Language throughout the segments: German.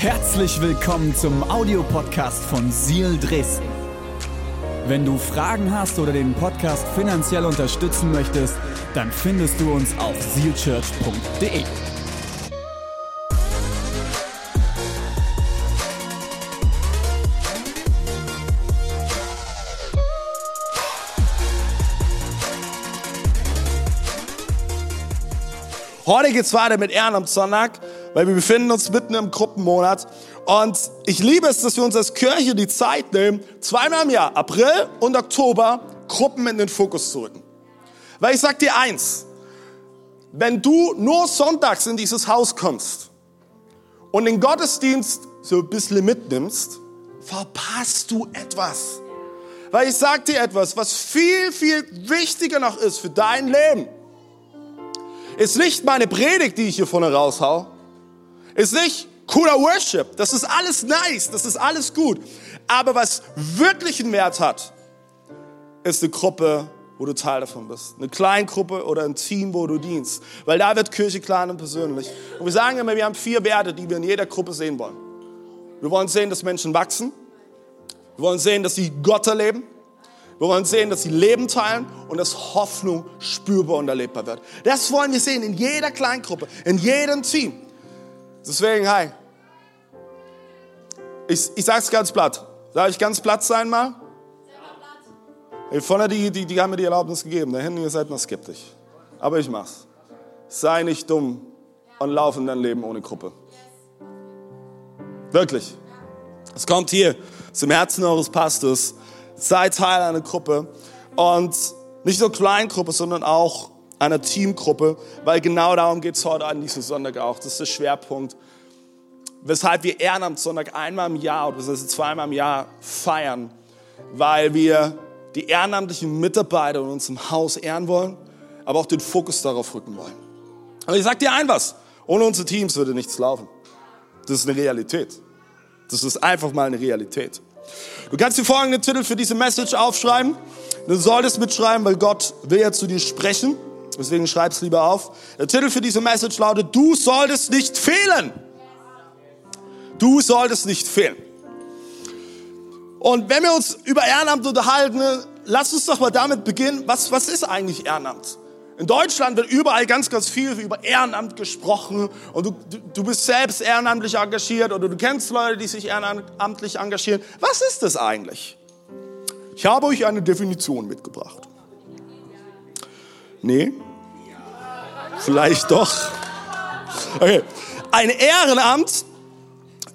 Herzlich willkommen zum Audiopodcast von Seal Dresden. Wenn du Fragen hast oder den Podcast finanziell unterstützen möchtest, dann findest du uns auf sealchurch.de. Heute geht's weiter mit Ehrenamtssonntag, weil wir befinden uns mitten im Gruppenmonat. Und ich liebe es, dass wir uns als Kirche die Zeit nehmen, zweimal im Jahr, April und Oktober, Gruppen in den Fokus zu rücken. Weil ich sag dir eins, wenn du nur sonntags in dieses Haus kommst und den Gottesdienst so ein bisschen mitnimmst, verpasst du etwas. Weil ich sag dir etwas, was viel, viel wichtiger noch ist für dein Leben ist nicht meine Predigt, die ich hier vorne raushau. Ist nicht cooler Worship. Das ist alles nice. Das ist alles gut. Aber was wirklich einen Wert hat, ist eine Gruppe, wo du Teil davon bist. Eine Kleingruppe oder ein Team, wo du dienst. Weil da wird Kirche klein und persönlich. Und wir sagen immer, wir haben vier Werte, die wir in jeder Gruppe sehen wollen. Wir wollen sehen, dass Menschen wachsen. Wir wollen sehen, dass sie Gott erleben. Wir wollen sehen, dass sie Leben teilen und dass Hoffnung spürbar und erlebbar wird. Das wollen wir sehen in jeder Kleingruppe, in jedem Team. Deswegen, hi. Ich, ich sage es ganz platt. Darf ich ganz platt sein mal? Hey, vorne die, die, die haben mir die Erlaubnis gegeben. Da hinten, ihr seid noch skeptisch. Aber ich mach's. Sei nicht dumm und lauf in dein Leben ohne Gruppe. Wirklich. Es kommt hier zum Herzen eures Pastors sei Teil einer Gruppe und nicht nur Kleingruppe, sondern auch einer Teamgruppe, weil genau darum geht es heute an diesem Sonntag auch. Das ist der Schwerpunkt, weshalb wir Ehrenamtssonntag einmal im Jahr oder zweimal im Jahr feiern, weil wir die ehrenamtlichen Mitarbeiter in unserem Haus ehren wollen, aber auch den Fokus darauf rücken wollen. Und ich sag dir ein was, ohne unsere Teams würde nichts laufen. Das ist eine Realität. Das ist einfach mal eine Realität. Du kannst dir folgenden Titel für diese Message aufschreiben. Du solltest mitschreiben, weil Gott will ja zu dir sprechen. Deswegen schreib es lieber auf. Der Titel für diese Message lautet, du solltest nicht fehlen. Du solltest nicht fehlen. Und wenn wir uns über Ehrenamt unterhalten, lass uns doch mal damit beginnen, was, was ist eigentlich Ehrenamt? In Deutschland wird überall ganz, ganz viel über Ehrenamt gesprochen und du, du bist selbst ehrenamtlich engagiert oder du kennst Leute, die sich ehrenamtlich engagieren. Was ist das eigentlich? Ich habe euch eine Definition mitgebracht. Nee? Vielleicht doch. Okay. Ein Ehrenamt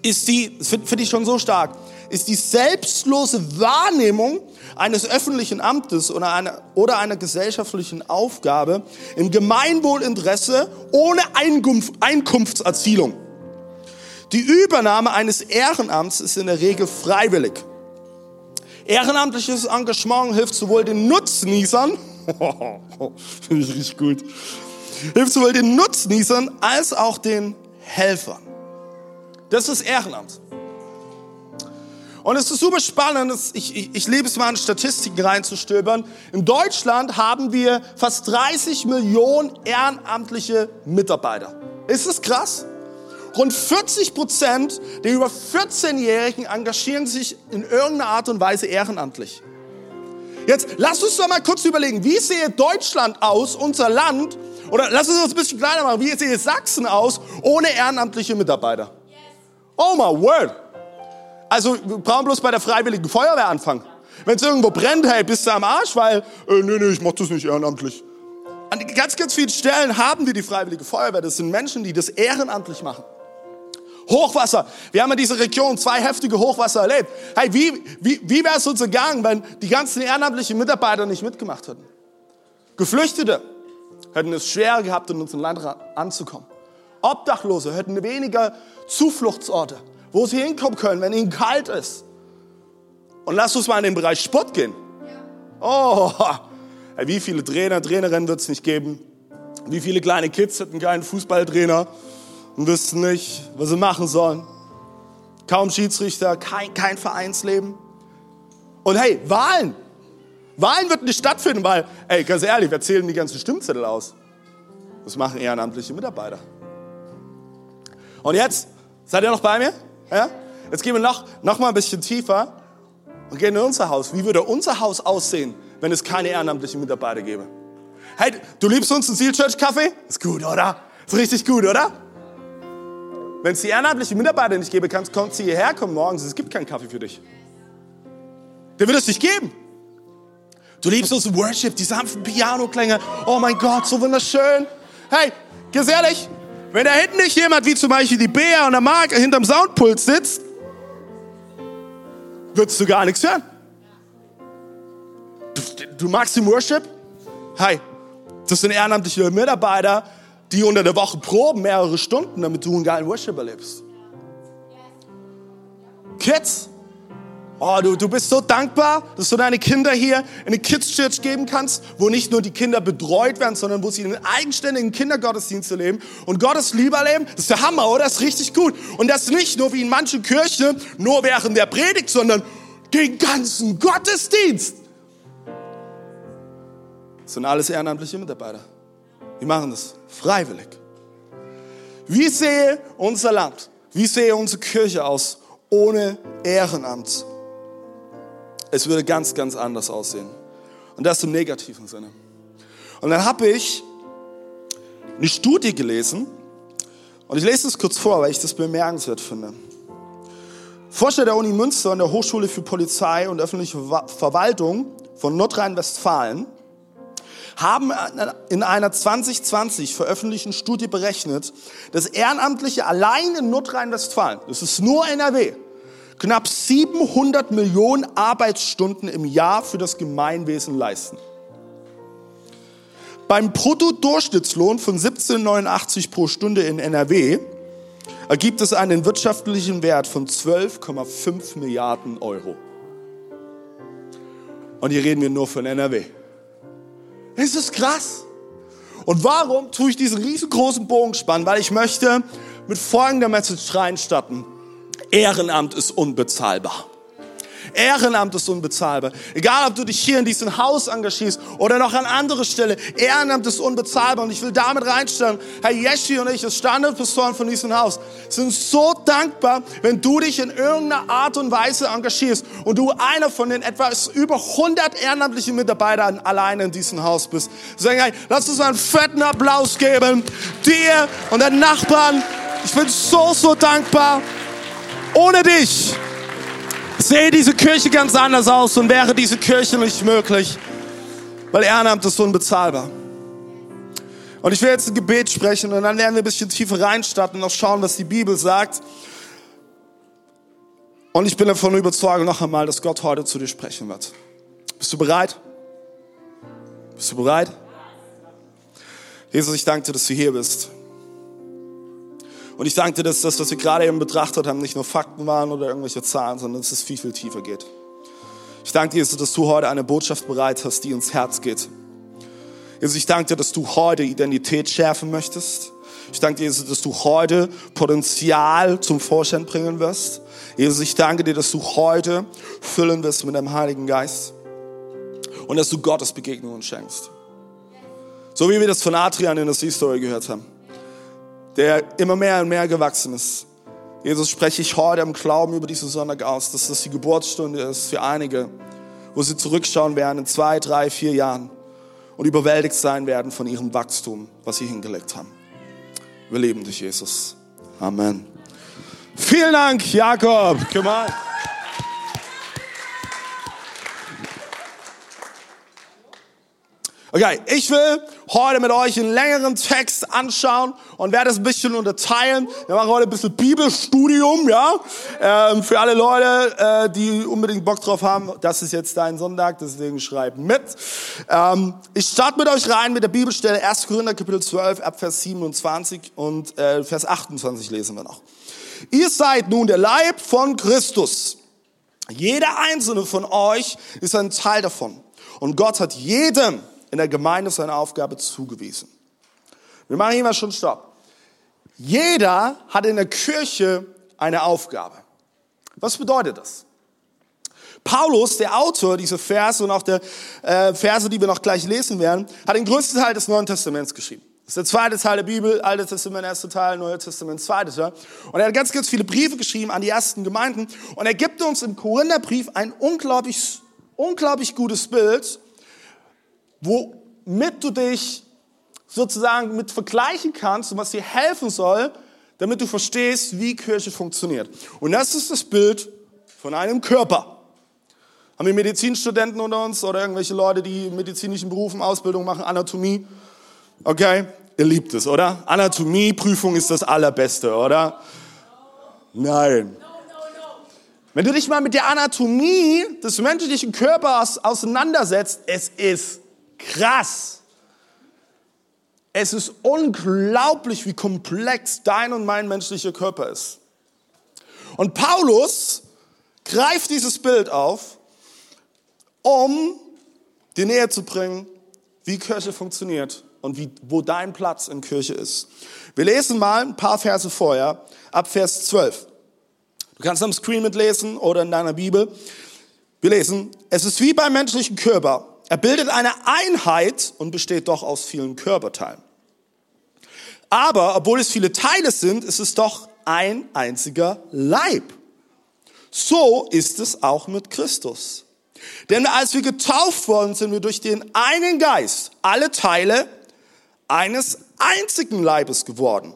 ist die, finde ich schon so stark, ist die selbstlose Wahrnehmung eines öffentlichen Amtes oder einer, oder einer gesellschaftlichen Aufgabe im Gemeinwohlinteresse ohne Einkunft, Einkunftserzielung. Die Übernahme eines Ehrenamts ist in der Regel freiwillig. Ehrenamtliches Engagement hilft sowohl den Nutznießern, finde ich richtig gut, hilft sowohl den Nutznießern als auch den Helfern. Das ist Ehrenamt. Und es ist super spannend, ich, ich, ich liebe es mal in Statistiken reinzustöbern. In Deutschland haben wir fast 30 Millionen ehrenamtliche Mitarbeiter. Ist das krass? Rund 40 Prozent der über 14-Jährigen engagieren sich in irgendeiner Art und Weise ehrenamtlich. Jetzt lass uns doch mal kurz überlegen, wie sehe Deutschland aus, unser Land, oder lass uns das ein bisschen kleiner machen, wie sehe Sachsen aus ohne ehrenamtliche Mitarbeiter? Oh my word! Also wir brauchen bloß bei der freiwilligen Feuerwehr anfangen. Wenn es irgendwo brennt, hey, bist du am Arsch, weil, äh, nee, nee, ich mach das nicht ehrenamtlich. An ganz, ganz vielen Stellen haben wir die freiwillige Feuerwehr. Das sind Menschen, die das ehrenamtlich machen. Hochwasser. Wir haben in dieser Region zwei heftige Hochwasser erlebt. Hey, wie, wie, wie wäre es uns gegangen, wenn die ganzen ehrenamtlichen Mitarbeiter nicht mitgemacht hätten? Geflüchtete hätten es schwer gehabt, in unser Land anzukommen. Obdachlose hätten weniger Zufluchtsorte wo sie hinkommen können, wenn ihnen kalt ist. Und lass uns mal in den Bereich Sport gehen. Oh, wie viele Trainer, Trainerinnen wird es nicht geben? Wie viele kleine Kids hätten keinen Fußballtrainer und wüssten nicht, was sie machen sollen? Kaum Schiedsrichter, kein, kein Vereinsleben. Und hey, Wahlen. Wahlen wird nicht stattfinden, weil, ey, ganz ehrlich, wir zählen die ganzen Stimmzettel aus. Das machen ehrenamtliche Mitarbeiter. Und jetzt, seid ihr noch bei mir? Ja? Jetzt gehen wir noch, noch mal ein bisschen tiefer und gehen in unser Haus. Wie würde unser Haus aussehen, wenn es keine ehrenamtlichen Mitarbeiter gäbe? Hey, du liebst uns einen Seal Church Kaffee? Ist gut, oder? Ist richtig gut, oder? Wenn es die ehrenamtlichen Mitarbeiter nicht gäbe, kannst, kommt sie hierher, kommen morgens, es gibt keinen Kaffee für dich. Der wird es nicht geben. Du liebst uns Worship, die sanften Piano-Klänge. Oh mein Gott, so wunderschön. Hey, ganz ehrlich, wenn da hinten nicht jemand wie zum Beispiel die Bea und der Mark hinterm Soundpult sitzt, würdest du gar nichts hören. Du, du magst den Worship? Hey, das sind ehrenamtliche Mitarbeiter, die unter der Woche proben, mehrere Stunden, damit du einen geilen Worship erlebst. Kids, Oh, du, du bist so dankbar, dass du deine Kinder hier in eine Kids Church geben kannst, wo nicht nur die Kinder betreut werden, sondern wo sie einen eigenständigen Kindergottesdienst erleben und Gottes Liebe erleben. Das ist der Hammer, oder? Das ist richtig gut. Und das nicht nur wie in manchen Kirchen, nur während der Predigt, sondern den ganzen Gottesdienst. Das sind alles ehrenamtliche Mitarbeiter. Die machen das freiwillig. Wie sehe unser Land, wie sehe unsere Kirche aus ohne Ehrenamt? Es würde ganz, ganz anders aussehen. Und das im negativen Sinne. Und dann habe ich eine Studie gelesen und ich lese es kurz vor, weil ich das bemerkenswert finde. Forscher der Uni Münster und der Hochschule für Polizei und öffentliche Verwaltung von Nordrhein-Westfalen haben in einer 2020 veröffentlichten Studie berechnet, dass Ehrenamtliche allein in Nordrhein-Westfalen, das ist nur NRW, knapp 700 Millionen Arbeitsstunden im Jahr für das Gemeinwesen leisten. Beim Bruttodurchschnittslohn von 17,89 pro Stunde in NRW ergibt es einen wirtschaftlichen Wert von 12,5 Milliarden Euro. Und hier reden wir nur von NRW. Das ist krass. Und warum tue ich diesen riesengroßen Bogen spannen? Weil ich möchte mit folgender Message reinstarten. Ehrenamt ist unbezahlbar. Ehrenamt ist unbezahlbar. Egal, ob du dich hier in diesem Haus engagierst oder noch an andere Stelle. Ehrenamt ist unbezahlbar. Und ich will damit reinstellen, Herr Yeshi und ich als Standardpastoren von diesem Haus sind so dankbar, wenn du dich in irgendeiner Art und Weise engagierst und du einer von den etwa über 100 ehrenamtlichen Mitarbeitern alleine in diesem Haus bist. Sagen, hey, lass uns einen fetten Applaus geben. Dir und deinen Nachbarn. Ich bin so, so dankbar. Ohne dich sehe diese Kirche ganz anders aus und wäre diese Kirche nicht möglich, weil Ehrenamt ist unbezahlbar. Und ich will jetzt ein Gebet sprechen und dann werden wir ein bisschen tiefer reinstarten und auch schauen, was die Bibel sagt. Und ich bin davon überzeugt noch einmal, dass Gott heute zu dir sprechen wird. Bist du bereit? Bist du bereit? Jesus, ich danke dir, dass du hier bist. Und ich danke dir, dass das, was wir gerade eben betrachtet haben, nicht nur Fakten waren oder irgendwelche Zahlen, sondern dass es viel, viel tiefer geht. Ich danke dir, dass du heute eine Botschaft bereit hast, die ins Herz geht. Jesus, ich danke dir, dass du heute Identität schärfen möchtest. Ich danke dir, Jesus, dass du heute Potenzial zum Vorschein bringen wirst. Jesus, ich danke dir, dass du heute füllen wirst mit deinem Heiligen Geist. Und dass du Gottes Begegnungen schenkst. So wie wir das von Adrian in der Sea-Story gehört haben der immer mehr und mehr gewachsen ist. Jesus spreche ich heute im Glauben über diesen Sonntag aus, dass das die Geburtsstunde ist für einige, wo sie zurückschauen werden in zwei, drei, vier Jahren und überwältigt sein werden von ihrem Wachstum, was sie hingelegt haben. Wir lieben dich, Jesus. Amen. Vielen Dank, Jakob. Come on. Okay, ich will heute mit euch einen längeren Text anschauen und werde es ein bisschen unterteilen. Wir machen heute ein bisschen Bibelstudium, ja. Ähm, für alle Leute, äh, die unbedingt Bock drauf haben, das ist jetzt dein Sonntag, deswegen schreibt mit. Ähm, ich starte mit euch rein mit der Bibelstelle 1. Korinther Kapitel 12, ab Vers 27 und äh, Vers 28 lesen wir noch. Ihr seid nun der Leib von Christus. Jeder einzelne von euch ist ein Teil davon. Und Gott hat jedem in der Gemeinde seine Aufgabe zugewiesen. Wir machen hier mal schon Stopp. Jeder hat in der Kirche eine Aufgabe. Was bedeutet das? Paulus, der Autor dieser Verse und auch der äh, Verse, die wir noch gleich lesen werden, hat den größten Teil des Neuen Testaments geschrieben. Das ist der zweite Teil der Bibel, Altes Testament, erster Teil, Neues Testament, zweiter Teil. Und er hat ganz, ganz viele Briefe geschrieben an die ersten Gemeinden. Und er gibt uns im Korintherbrief ein unglaublich, unglaublich gutes Bild, womit du dich sozusagen mit vergleichen kannst und was dir helfen soll, damit du verstehst, wie Kirche funktioniert. Und das ist das Bild von einem Körper. Haben wir Medizinstudenten unter uns oder irgendwelche Leute, die medizinischen Berufen Ausbildung machen, Anatomie? Okay, ihr liebt es, oder? Anatomieprüfung ist das Allerbeste, oder? Nein. Wenn du dich mal mit der Anatomie des menschlichen Körpers auseinandersetzt, es ist krass. Es ist unglaublich, wie komplex dein und mein menschlicher Körper ist. Und Paulus greift dieses Bild auf, um dir näher zu bringen, wie Kirche funktioniert und wie, wo dein Platz in Kirche ist. Wir lesen mal ein paar Verse vorher, ab Vers 12. Du kannst am Screen mitlesen oder in deiner Bibel. Wir lesen, es ist wie beim menschlichen Körper. Er bildet eine Einheit und besteht doch aus vielen Körperteilen. Aber obwohl es viele Teile sind, ist es doch ein einziger Leib. So ist es auch mit Christus. Denn als wir getauft worden sind wir durch den einen Geist alle Teile eines einzigen Leibes geworden.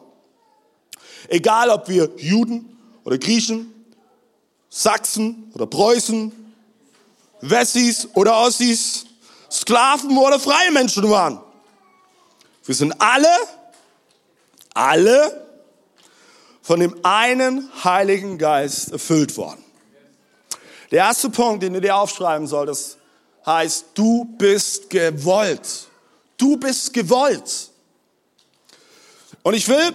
Egal ob wir Juden oder Griechen, Sachsen oder Preußen, Wessis oder Ossis, Sklaven oder freie Menschen waren. Wir sind alle, alle von dem einen Heiligen Geist erfüllt worden. Der erste Punkt, den du dir aufschreiben solltest, heißt, du bist gewollt. Du bist gewollt. Und ich will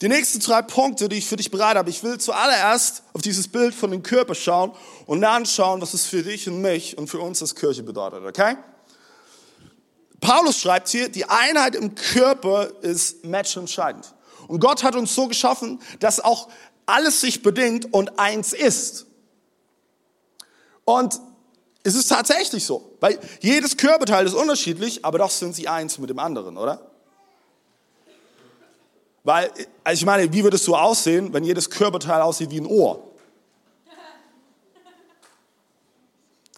die nächsten drei Punkte, die ich für dich bereit habe, ich will zuallererst auf dieses Bild von dem Körper schauen und dann schauen, was es für dich und mich und für uns als Kirche bedeutet, okay? Paulus schreibt hier, die Einheit im Körper ist matchentscheidend. Und Gott hat uns so geschaffen, dass auch alles sich bedingt und eins ist. Und es ist tatsächlich so, weil jedes Körperteil ist unterschiedlich, aber doch sind sie eins mit dem anderen, oder? Weil, also ich meine, wie würde es so aussehen, wenn jedes Körperteil aussieht wie ein Ohr?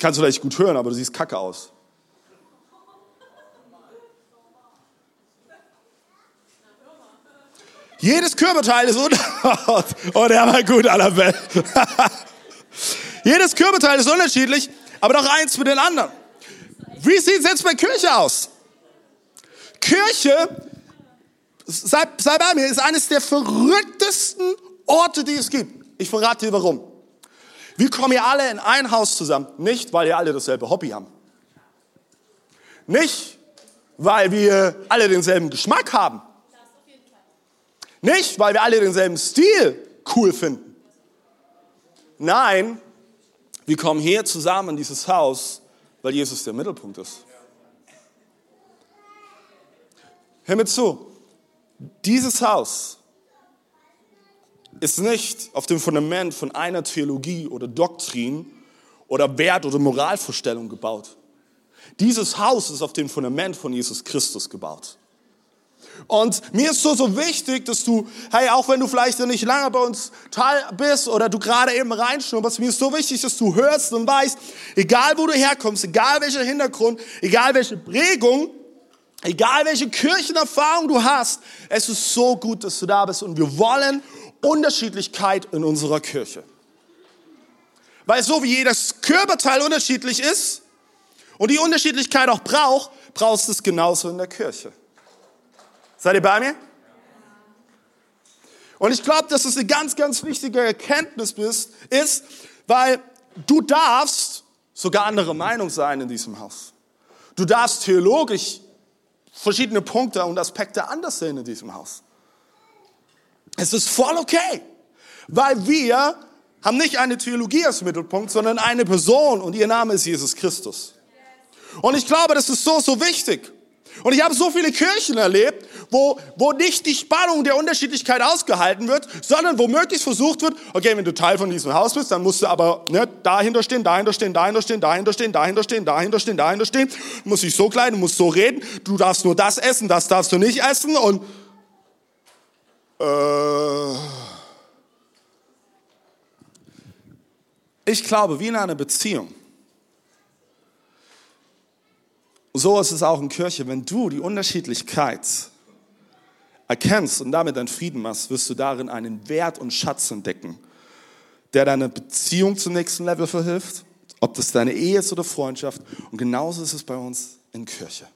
Kannst du vielleicht gut hören, aber du siehst kacke aus. Jedes Körperteil ist unterschiedlich. Oh, der war gut, Annabelle. Jedes Körperteil ist unterschiedlich, aber doch eins mit den anderen. Wie sieht es jetzt bei Kirche aus? Kirche, sei, sei bei mir, ist eines der verrücktesten Orte, die es gibt. Ich verrate dir warum. Wir kommen hier alle in ein Haus zusammen, nicht weil wir alle dasselbe Hobby haben. Nicht, weil wir alle denselben Geschmack haben. Nicht, weil wir alle denselben Stil cool finden. Nein, wir kommen hier zusammen in dieses Haus, weil Jesus der Mittelpunkt ist. Hör mir zu, dieses Haus ist nicht auf dem Fundament von einer Theologie oder Doktrin oder Wert- oder Moralvorstellung gebaut. Dieses Haus ist auf dem Fundament von Jesus Christus gebaut. Und mir ist so, so wichtig, dass du, hey, auch wenn du vielleicht nicht lange bei uns teil bist oder du gerade eben reinschnupperst, mir ist so wichtig, dass du hörst und weißt, egal wo du herkommst, egal welcher Hintergrund, egal welche Prägung, egal welche Kirchenerfahrung du hast, es ist so gut, dass du da bist und wir wollen Unterschiedlichkeit in unserer Kirche. Weil so wie jedes Körperteil unterschiedlich ist und die Unterschiedlichkeit auch braucht, brauchst du es genauso in der Kirche. Seid ihr bei mir? Und ich glaube, dass es eine ganz, ganz wichtige Erkenntnis ist, weil du darfst sogar andere Meinung sein in diesem Haus. Du darfst theologisch verschiedene Punkte und Aspekte anders sehen in diesem Haus. Es ist voll okay, weil wir haben nicht eine Theologie als Mittelpunkt, sondern eine Person und ihr Name ist Jesus Christus. Und ich glaube, das ist so, so wichtig. Und ich habe so viele Kirchen erlebt, wo, wo nicht die Spannung der Unterschiedlichkeit ausgehalten wird, sondern wo möglichst versucht wird, okay, wenn du Teil von diesem Haus bist, dann musst du aber ne, dahinter stehen, dahinter stehen, dahinter stehen, dahinter stehen, dahinter stehen, dahinter stehen, dahinter stehen. Du musst dich so kleiden, du musst so reden, du darfst nur das essen, das darfst du nicht essen und äh, ich glaube, wie in einer Beziehung, so ist es auch in Kirche, wenn du die Unterschiedlichkeit erkennst und damit deinen Frieden machst, wirst du darin einen Wert und Schatz entdecken, der deine Beziehung zum nächsten Level verhilft, ob das deine Ehe ist oder Freundschaft. Und genauso ist es bei uns in Kirche.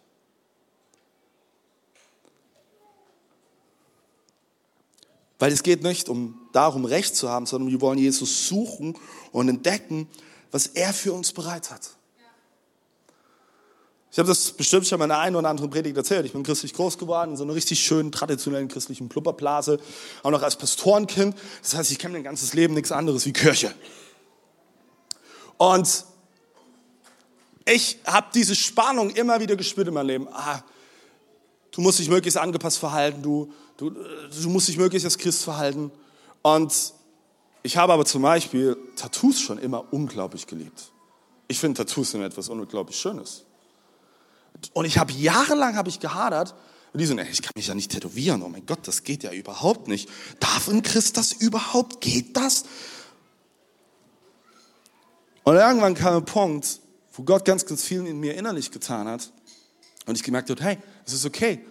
Weil es geht nicht um darum, Recht zu haben, sondern wir wollen Jesus suchen und entdecken, was er für uns bereit hat. Ich habe das bestimmt schon mal in einer einen oder anderen Predigt erzählt. Ich bin christlich groß geworden, in so einer richtig schönen, traditionellen christlichen Plupperblase. Auch noch als Pastorenkind. Das heißt, ich kenne mein ganzes Leben nichts anderes wie Kirche. Und ich habe diese Spannung immer wieder gespürt in meinem Leben. Ah, du musst dich möglichst angepasst verhalten, du, du, du musst dich möglichst als Christ verhalten. Und ich habe aber zum Beispiel Tattoos schon immer unglaublich geliebt. Ich finde Tattoos sind etwas unglaublich Schönes. Und ich habe jahrelang habe ich gehadert. Und die so, ich kann mich ja nicht tätowieren. Oh mein Gott, das geht ja überhaupt nicht. Darf ein Christ das überhaupt? Geht das? Und irgendwann kam ein Punkt, wo Gott ganz, ganz viel in mir innerlich getan hat. Und ich gemerkt habe, hey, es ist okay,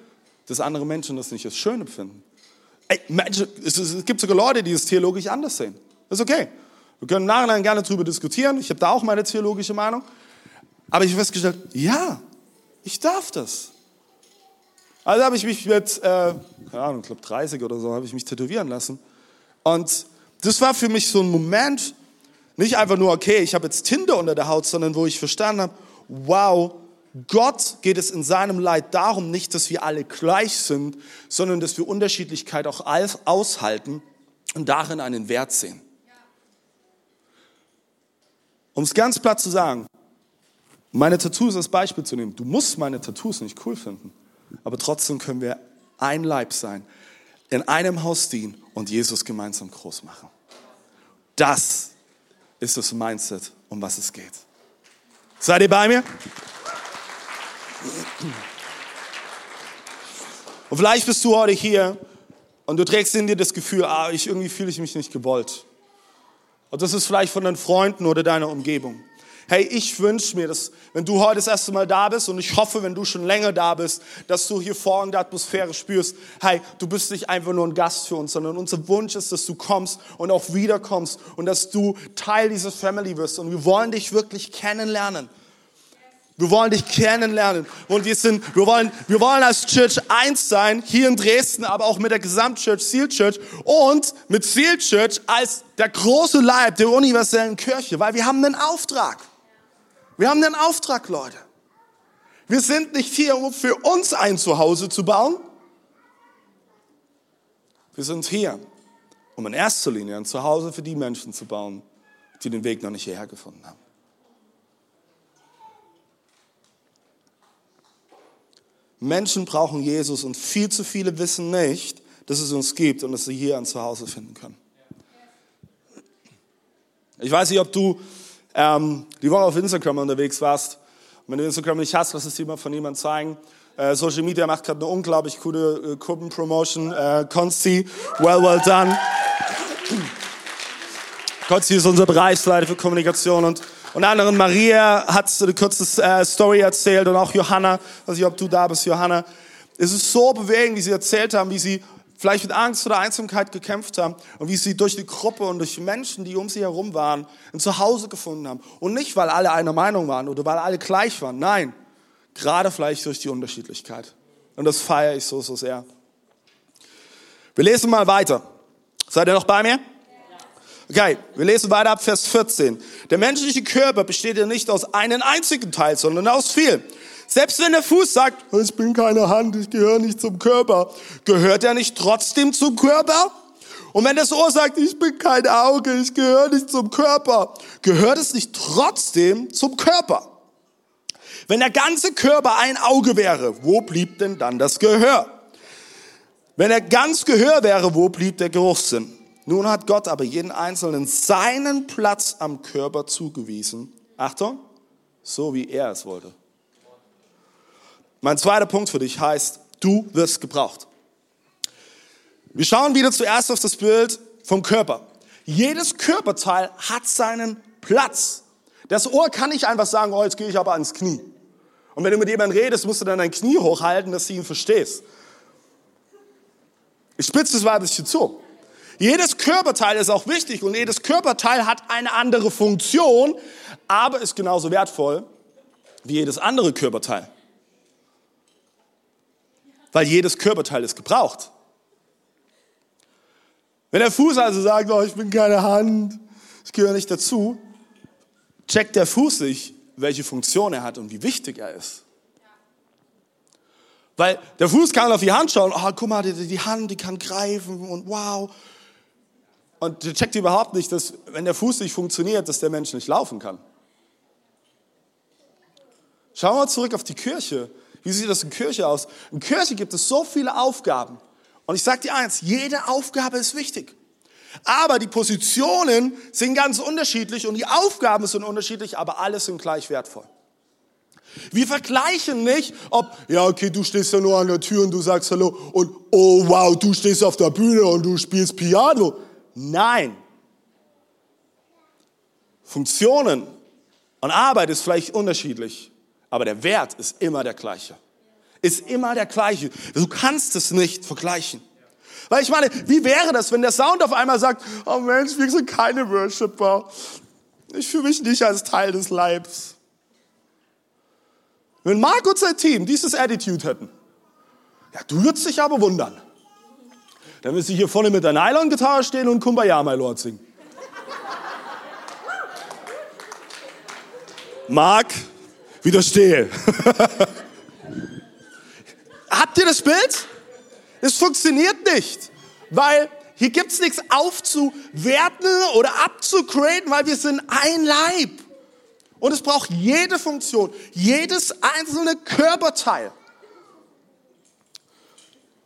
dass andere Menschen das nicht als schön empfinden. Ey, Menschen, es, es, gibt sogar Leute, die es theologisch anders sehen. Das ist okay. Wir können nachher gerne darüber diskutieren. Ich habe da auch meine theologische Meinung. Aber ich habe festgestellt, ja, ich darf das. Also habe ich mich mit, äh, keine Ahnung, ich glaube 30 oder so, habe ich mich tätowieren lassen. Und das war für mich so ein Moment, nicht einfach nur, okay, ich habe jetzt Tinder unter der Haut, sondern wo ich verstanden habe, wow, Gott geht es in seinem Leid darum nicht, dass wir alle gleich sind, sondern dass wir Unterschiedlichkeit auch aushalten und darin einen Wert sehen. Um es ganz platt zu sagen, meine Tattoos als Beispiel zu nehmen. Du musst meine Tattoos nicht cool finden, aber trotzdem können wir ein Leib sein, in einem Haus dienen und Jesus gemeinsam groß machen. Das ist das Mindset, um was es geht. Seid ihr bei mir? Und vielleicht bist du heute hier und du trägst in dir das Gefühl, ah, ich irgendwie fühle ich mich nicht gewollt. Und das ist vielleicht von deinen Freunden oder deiner Umgebung. Hey, ich wünsche mir, dass wenn du heute das erste Mal da bist und ich hoffe, wenn du schon länger da bist, dass du hier vorne die Atmosphäre spürst. Hey, du bist nicht einfach nur ein Gast für uns, sondern unser Wunsch ist, dass du kommst und auch wiederkommst und dass du Teil dieser Family wirst. Und wir wollen dich wirklich kennenlernen. Wir wollen dich kennenlernen. Und wir sind, wir wollen, wir wollen als Church eins sein, hier in Dresden, aber auch mit der Gesamtchurch, Seal Church und mit Seal Church als der große Leib der universellen Kirche, weil wir haben einen Auftrag. Wir haben einen Auftrag, Leute. Wir sind nicht hier, um für uns ein Zuhause zu bauen. Wir sind hier, um in erster Linie ein Zuhause für die Menschen zu bauen, die den Weg noch nicht hierher gefunden haben. Menschen brauchen Jesus und viel zu viele wissen nicht, dass es uns gibt und dass sie hier ein Zuhause finden können. Ich weiß nicht, ob du ähm, die Woche auf Instagram unterwegs warst. wenn du Instagram nicht hast, lass es dir mal von jemandem zeigen. Äh, Social Media macht gerade eine unglaublich coole äh, Gruppenpromotion. Äh, Konsti, well, well done. Konsti ist unser Bereichsleiter für Kommunikation und und anderen Maria hat eine kurze äh, Story erzählt und auch Johanna, weiß nicht, ob du da bist, Johanna. Es ist so bewegend, wie sie erzählt haben, wie sie vielleicht mit Angst oder Einsamkeit gekämpft haben und wie sie durch die Gruppe und durch Menschen, die um sie herum waren, ein Zuhause gefunden haben. Und nicht, weil alle einer Meinung waren oder weil alle gleich waren. Nein, gerade vielleicht durch die Unterschiedlichkeit. Und das feiere ich so, so sehr. Wir lesen mal weiter. Seid ihr noch bei mir? Okay, wir lesen weiter ab Vers 14. Der menschliche Körper besteht ja nicht aus einem einzigen Teil, sondern aus viel. Selbst wenn der Fuß sagt, ich bin keine Hand, ich gehöre nicht zum Körper, gehört er nicht trotzdem zum Körper? Und wenn das Ohr sagt, ich bin kein Auge, ich gehöre nicht zum Körper, gehört es nicht trotzdem zum Körper? Wenn der ganze Körper ein Auge wäre, wo blieb denn dann das Gehör? Wenn er ganz Gehör wäre, wo blieb der Geruchssinn? Nun hat Gott aber jeden Einzelnen seinen Platz am Körper zugewiesen. Achtung, so wie er es wollte. Mein zweiter Punkt für dich heißt, du wirst gebraucht. Wir schauen wieder zuerst auf das Bild vom Körper. Jedes Körperteil hat seinen Platz. Das Ohr kann nicht einfach sagen, oh, jetzt gehe ich aber ans Knie. Und wenn du mit jemandem redest, musst du dann dein Knie hochhalten, dass du ihn verstehst. Ich spitze das bisschen zu. Jedes Körperteil ist auch wichtig und jedes Körperteil hat eine andere Funktion, aber ist genauso wertvoll wie jedes andere Körperteil. Weil jedes Körperteil ist gebraucht. Wenn der Fuß also sagt, oh, ich bin keine Hand, ich gehöre nicht dazu, checkt der Fuß sich, welche Funktion er hat und wie wichtig er ist. Weil der Fuß kann auf die Hand schauen, oh, guck mal, die, die Hand, die kann greifen und wow. Und der checkt überhaupt nicht, dass wenn der Fuß nicht funktioniert, dass der Mensch nicht laufen kann. Schauen wir zurück auf die Kirche. Wie sieht das in Kirche aus? In Kirche gibt es so viele Aufgaben. Und ich sage dir eins, jede Aufgabe ist wichtig. Aber die Positionen sind ganz unterschiedlich und die Aufgaben sind unterschiedlich, aber alles sind gleich wertvoll. Wir vergleichen nicht, ob, ja, okay, du stehst ja nur an der Tür und du sagst Hallo und, oh wow, du stehst auf der Bühne und du spielst Piano. Nein. Funktionen und Arbeit ist vielleicht unterschiedlich, aber der Wert ist immer der gleiche. Ist immer der gleiche. Du kannst es nicht vergleichen. Weil ich meine, wie wäre das, wenn der Sound auf einmal sagt, oh Mensch, wir sind keine Worshipper. Ich fühle mich nicht als Teil des Leibs. Wenn Marc und sein Team dieses Attitude hätten, ja, du würdest dich aber wundern. Dann müsste ich hier vorne mit der Nylon-Gitarre stehen und Kumbaya, my Lord, singen. Marc, widerstehe. Habt ihr das Bild? Es funktioniert nicht, weil hier gibt es nichts aufzuwerten oder abzugraden, weil wir sind ein Leib. Und es braucht jede Funktion, jedes einzelne Körperteil.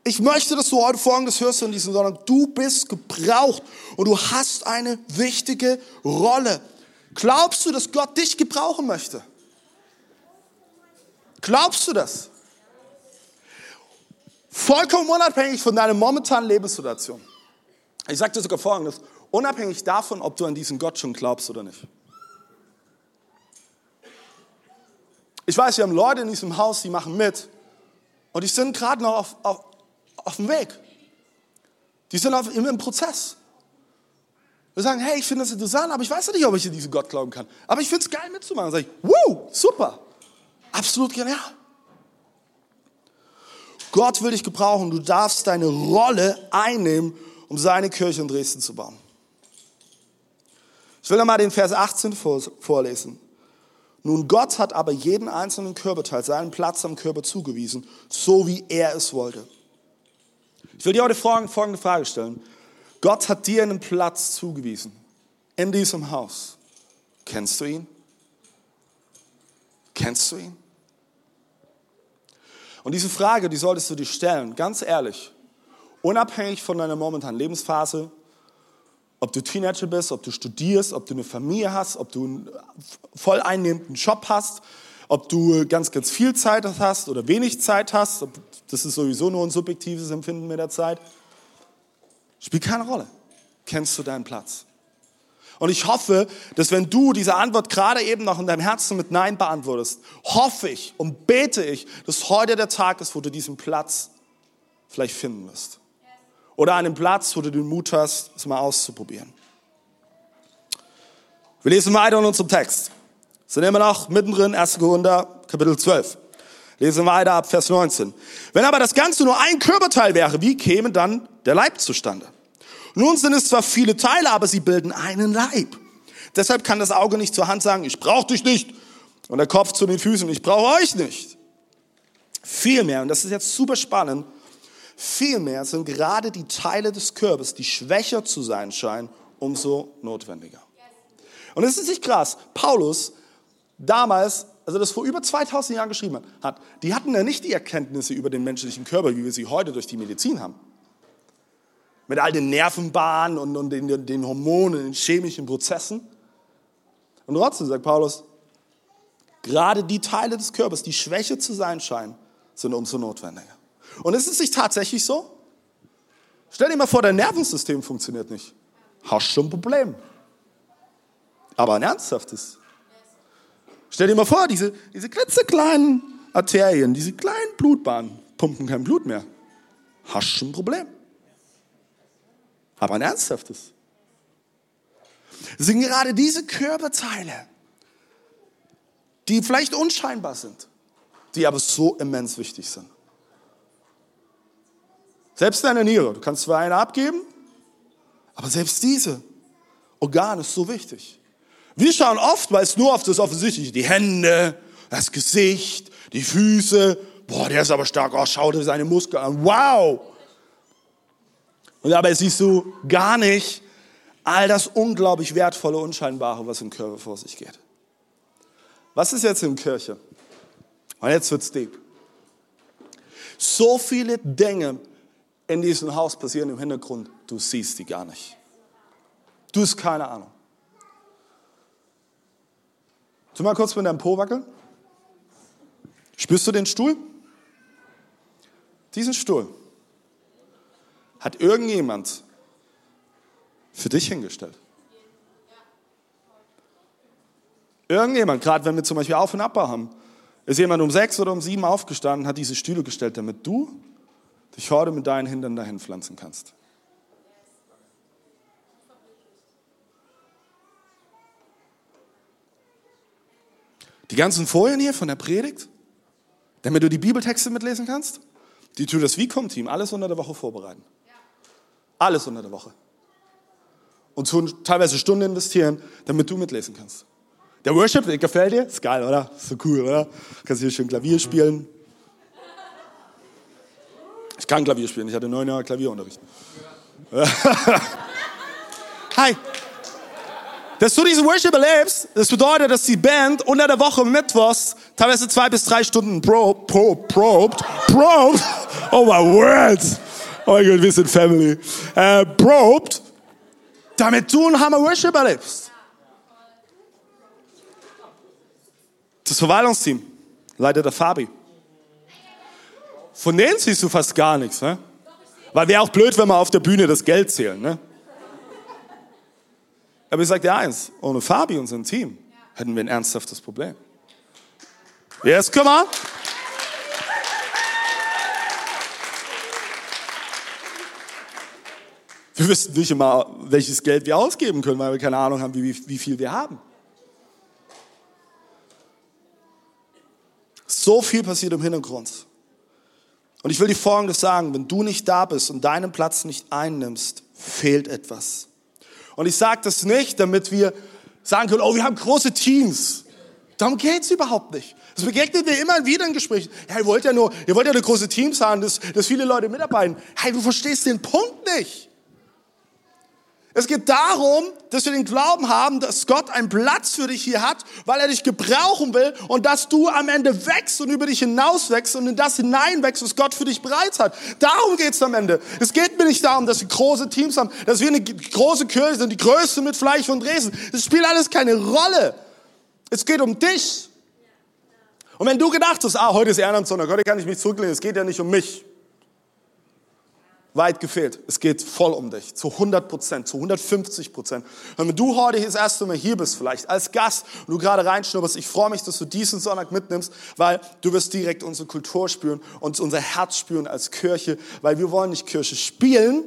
Ich möchte, dass du heute Folgendes hörst in diesem Sonntag. Du bist gebraucht und du hast eine wichtige Rolle. Glaubst du, dass Gott dich gebrauchen möchte? Glaubst du das? Vollkommen unabhängig von deiner momentanen Lebenssituation. Ich sage dir sogar Folgendes, unabhängig davon, ob du an diesen Gott schon glaubst oder nicht. Ich weiß, wir haben Leute in diesem Haus, die machen mit und die sind gerade noch auf, auf, auf dem Weg. Die sind auf, im, Prozess. Wir sagen, hey, ich finde das interessant, aber ich weiß nicht, ob ich an diesen Gott glauben kann. Aber ich finde es geil mitzumachen. Sag ich, wow, super. Absolut genial. Gott will dich gebrauchen. Du darfst deine Rolle einnehmen, um seine Kirche in Dresden zu bauen. Ich will nochmal den Vers 18 vorlesen. Nun, Gott hat aber jeden einzelnen Körperteil seinen Platz am Körper zugewiesen, so wie er es wollte. Ich will dir heute folgende Frage stellen. Gott hat dir einen Platz zugewiesen in diesem Haus. Kennst du ihn? Kennst du ihn? Und diese Frage, die solltest du dir stellen, ganz ehrlich, unabhängig von deiner momentanen Lebensphase, ob du Teenager bist, ob du studierst, ob du eine Familie hast, ob du einen voll einnehmenden Job hast, ob du ganz, ganz viel Zeit hast oder wenig Zeit hast, das ist sowieso nur ein subjektives Empfinden mit der Zeit, spielt keine Rolle. Kennst du deinen Platz? Und ich hoffe, dass wenn du diese Antwort gerade eben noch in deinem Herzen mit Nein beantwortest, hoffe ich und bete ich, dass heute der Tag ist, wo du diesen Platz vielleicht finden wirst. Oder einen Platz, wo du den Mut hast, es mal auszuprobieren. Wir lesen weiter in unserem Text. Sind immer noch mittendrin, 1. Korinther, Kapitel 12. Lesen weiter ab Vers 19. Wenn aber das Ganze nur ein Körperteil wäre, wie käme dann der Leib zustande? Nun sind es zwar viele Teile, aber sie bilden einen Leib. Deshalb kann das Auge nicht zur Hand sagen, ich brauche dich nicht. Und der Kopf zu den Füßen, ich brauche euch nicht. Vielmehr, und das ist jetzt super spannend, vielmehr sind gerade die Teile des Körpers, die schwächer zu sein scheinen, umso notwendiger. Und es ist nicht krass. Paulus, damals, also das vor über 2000 Jahren geschrieben hat, die hatten ja nicht die Erkenntnisse über den menschlichen Körper, wie wir sie heute durch die Medizin haben. Mit all den Nervenbahnen und, und den, den Hormonen, den chemischen Prozessen. Und trotzdem sagt Paulus, gerade die Teile des Körpers, die Schwäche zu sein scheinen, sind umso notwendiger. Und ist es nicht tatsächlich so? Stell dir mal vor, dein Nervensystem funktioniert nicht. Hast schon ein Problem. Aber ein ernsthaftes. Stell dir mal vor, diese, diese klitzekleinen Arterien, diese kleinen Blutbahnen pumpen kein Blut mehr. Hast schon ein Problem. Aber ein ernsthaftes. Es sind gerade diese Körperteile, die vielleicht unscheinbar sind, die aber so immens wichtig sind. Selbst deine Niere, du kannst zwar eine abgeben, aber selbst diese Organe ist so wichtig. Wir schauen oftmals nur auf das Offensichtliche, die Hände, das Gesicht, die Füße. Boah, der ist aber stark, oh, schau dir seine Muskeln an, wow. Und dabei siehst du gar nicht all das unglaublich wertvolle, unscheinbare, was im Körper vor sich geht. Was ist jetzt in Kirche? Und jetzt wird's deep. So viele Dinge in diesem Haus passieren im Hintergrund, du siehst die gar nicht. Du hast keine Ahnung. Tu mal kurz mit deinem Po wackeln. Spürst du den Stuhl? Diesen Stuhl hat irgendjemand für dich hingestellt. Irgendjemand, gerade wenn wir zum Beispiel Auf- und Abbau haben, ist jemand um sechs oder um sieben aufgestanden, hat diese Stühle gestellt, damit du dich heute mit deinen Hintern dahin pflanzen kannst. Die ganzen Folien hier von der Predigt, damit du die Bibeltexte mitlesen kannst, die tut das Vicom-Team alles unter der Woche vorbereiten. Alles unter der Woche. Und so teilweise Stunden investieren, damit du mitlesen kannst. Der Worship, der gefällt dir? Ist geil, oder? Ist so cool, oder? Kannst hier schön Klavier spielen. Ich kann Klavier spielen, ich hatte neun Jahre Klavierunterricht. Hi. Dass du diesen Worship erlebst, das bedeutet, dass die Band unter der Woche mittwochs teilweise zwei bis drei Stunden probt, probt, probt, probt. Oh my word. Oh mein Gott, wir sind Family. Äh, probt, damit du einen Hammer Worship erlebst. Das Verwaltungsteam leitet der Fabi. Von denen siehst du fast gar nichts, ne? Weil wäre auch blöd, wenn wir auf der Bühne das Geld zählen, ne? Aber ich sage dir eins, ohne Fabi und sein Team hätten wir ein ernsthaftes Problem. Yes, come on. Wir wissen nicht immer, welches Geld wir ausgeben können, weil wir keine Ahnung haben, wie, wie viel wir haben. So viel passiert im Hintergrund. Und ich will dir Folgendes sagen, wenn du nicht da bist und deinen Platz nicht einnimmst, fehlt etwas. Und ich sage das nicht, damit wir sagen können, oh, wir haben große Teams. Darum geht's überhaupt nicht. Das begegnet mir immer wieder in Gesprächen. Ja, ihr wollt ja nur, ihr wollt ja nur große Teams haben, dass, dass viele Leute mitarbeiten. Hey, du verstehst den Punkt nicht. Es geht darum, dass wir den Glauben haben, dass Gott einen Platz für dich hier hat, weil er dich gebrauchen will und dass du am Ende wächst und über dich hinaus wächst und in das hineinwächst, was Gott für dich bereit hat. Darum geht es am Ende. Es geht mir nicht darum, dass wir große Teams haben, dass wir eine große Kirche sind, die größte mit Fleisch von Dresden. Es spielt alles keine Rolle. Es geht um dich. Und wenn du gedacht hast, ah, heute ist Ehrenamtssonntag, heute kann ich mich zurücklehnen, es geht ja nicht um mich. Weit gefehlt. Es geht voll um dich. Zu 100 Prozent, zu 150 Prozent. Und wenn du heute das erste Mal hier bist, vielleicht als Gast und du gerade reinschnupperst, ich freue mich, dass du diesen Sonntag mitnimmst, weil du wirst direkt unsere Kultur spüren und unser Herz spüren als Kirche, weil wir wollen nicht Kirche spielen,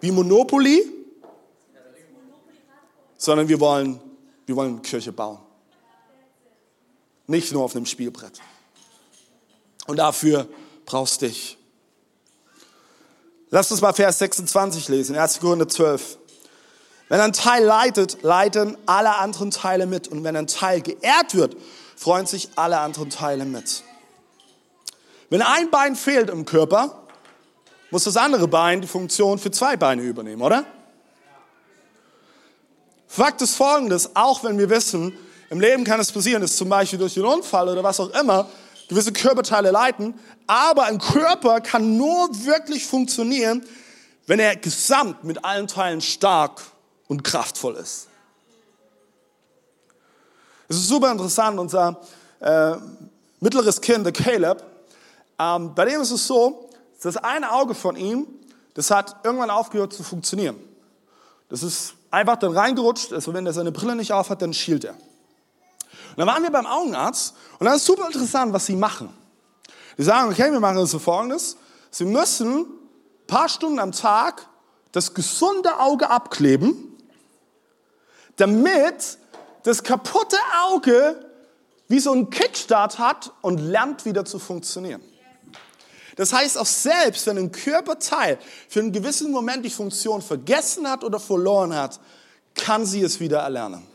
wie Monopoly, sondern wir wollen, wir wollen Kirche bauen. Nicht nur auf einem Spielbrett. Und dafür brauchst du dich. Lass uns mal Vers 26 lesen, 1. Korinther 12. Wenn ein Teil leidet, leiden alle anderen Teile mit. Und wenn ein Teil geehrt wird, freuen sich alle anderen Teile mit. Wenn ein Bein fehlt im Körper, muss das andere Bein die Funktion für zwei Beine übernehmen, oder? Fakt ist folgendes, auch wenn wir wissen, Im Leben kann es passieren, dass zum Beispiel durch den Unfall oder was auch immer gewisse Körperteile leiten. Aber ein Körper kann nur wirklich funktionieren, wenn er gesamt mit allen Teilen stark und kraftvoll ist. Es ist super interessant, unser äh, mittleres Kind, der Caleb, ähm, bei dem ist es so, das eine Auge von ihm, das hat irgendwann aufgehört zu funktionieren. Das ist einfach dann reingerutscht, also wenn er seine Brille nicht aufhat, dann schielt er. Und dann waren wir beim Augenarzt und dann ist super interessant, was sie machen. Die sagen, okay, wir machen das so folgendes. Sie müssen ein paar Stunden am Tag das gesunde Auge abkleben, damit das kaputte Auge wie so einen Kickstart hat und lernt wieder zu funktionieren. Das heißt, auch selbst wenn ein Körperteil für einen gewissen Moment die Funktion vergessen hat oder verloren hat, kann sie es wieder erlernen.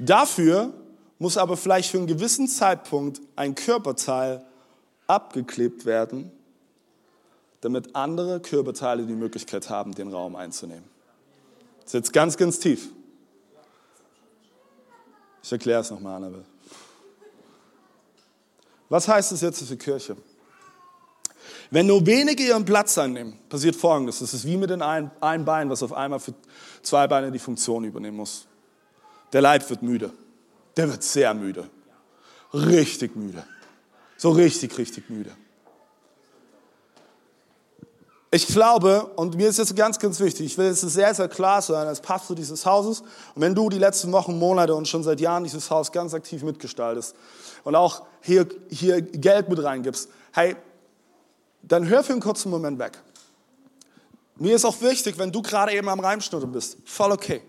Dafür muss aber vielleicht für einen gewissen Zeitpunkt ein Körperteil abgeklebt werden, damit andere Körperteile die Möglichkeit haben, den Raum einzunehmen. Das ist jetzt ganz, ganz tief. Ich erkläre es nochmal, Annabelle. Was heißt das jetzt für Kirche? Wenn nur wenige ihren Platz einnehmen, passiert Folgendes. Es ist wie mit dem einen Bein, was auf einmal für zwei Beine die Funktion übernehmen muss. Der Leib wird müde. Der wird sehr müde. Richtig müde. So richtig, richtig müde. Ich glaube, und mir ist jetzt ganz, ganz wichtig, ich will jetzt sehr, sehr klar sein als Pastor dieses Hauses. Und wenn du die letzten Wochen, Monate und schon seit Jahren dieses Haus ganz aktiv mitgestaltest und auch hier, hier Geld mit reingibst, hey, dann hör für einen kurzen Moment weg. Mir ist auch wichtig, wenn du gerade eben am Reimschnuddern bist, voll okay.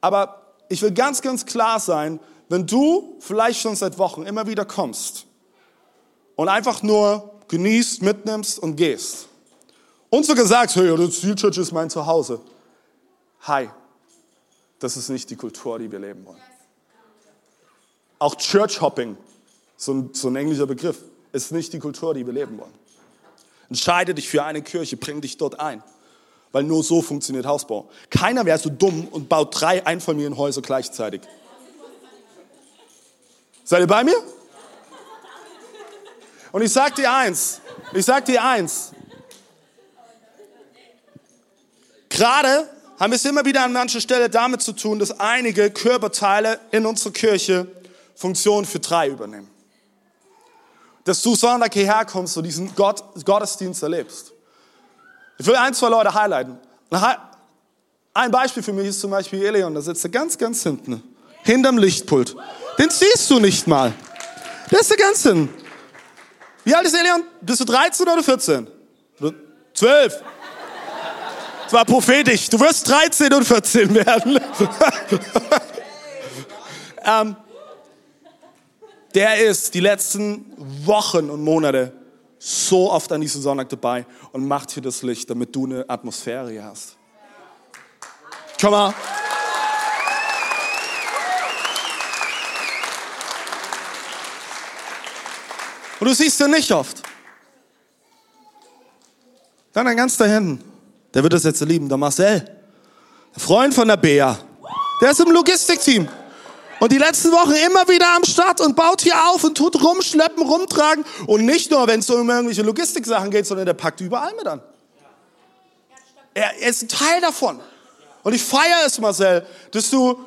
Aber ich will ganz, ganz klar sein, wenn du vielleicht schon seit Wochen immer wieder kommst und einfach nur genießt, mitnimmst und gehst und sogar sagst, hey, das Seal Church ist mein Zuhause. Hi, das ist nicht die Kultur, die wir leben wollen. Auch Church Hopping, so ein, so ein englischer Begriff, ist nicht die Kultur, die wir leben wollen. Entscheide dich für eine Kirche, bring dich dort ein. Weil nur so funktioniert Hausbau. Keiner wäre so dumm und baut drei Einfamilienhäuser gleichzeitig. Seid ihr bei mir? Und ich sag dir eins, ich sag dir eins. Gerade haben wir es immer wieder an mancher Stelle damit zu tun, dass einige Körperteile in unserer Kirche Funktion für drei übernehmen. Dass du Sonntag hierher kommst und diesen Gott, Gottesdienst erlebst. Ich will ein, zwei Leute highlighten. Ein Beispiel für mich ist zum Beispiel Elion, da sitzt er ganz, ganz hinten, hinterm Lichtpult. Den siehst du nicht mal. Der ist da ganz hinten. Wie alt ist Elion? Bist du 13 oder 14? 12. Das war prophetisch. Du wirst 13 und 14 werden. ähm, der ist die letzten Wochen und Monate so oft an diesem Sonntag dabei und macht hier das Licht, damit du eine Atmosphäre hier hast. Komm mal. Und du siehst ihn nicht oft. Dann ein ganz da hinten. Der wird das jetzt lieben, der Marcel. Der Freund von der Bea. Der ist im Logistikteam. Und die letzten Wochen immer wieder am Start und baut hier auf und tut rumschleppen, rumtragen. Und nicht nur, wenn es um irgendwelche Logistiksachen geht, sondern der packt überall mit an. Er, er ist ein Teil davon. Und ich feiere es, Marcel, dass du,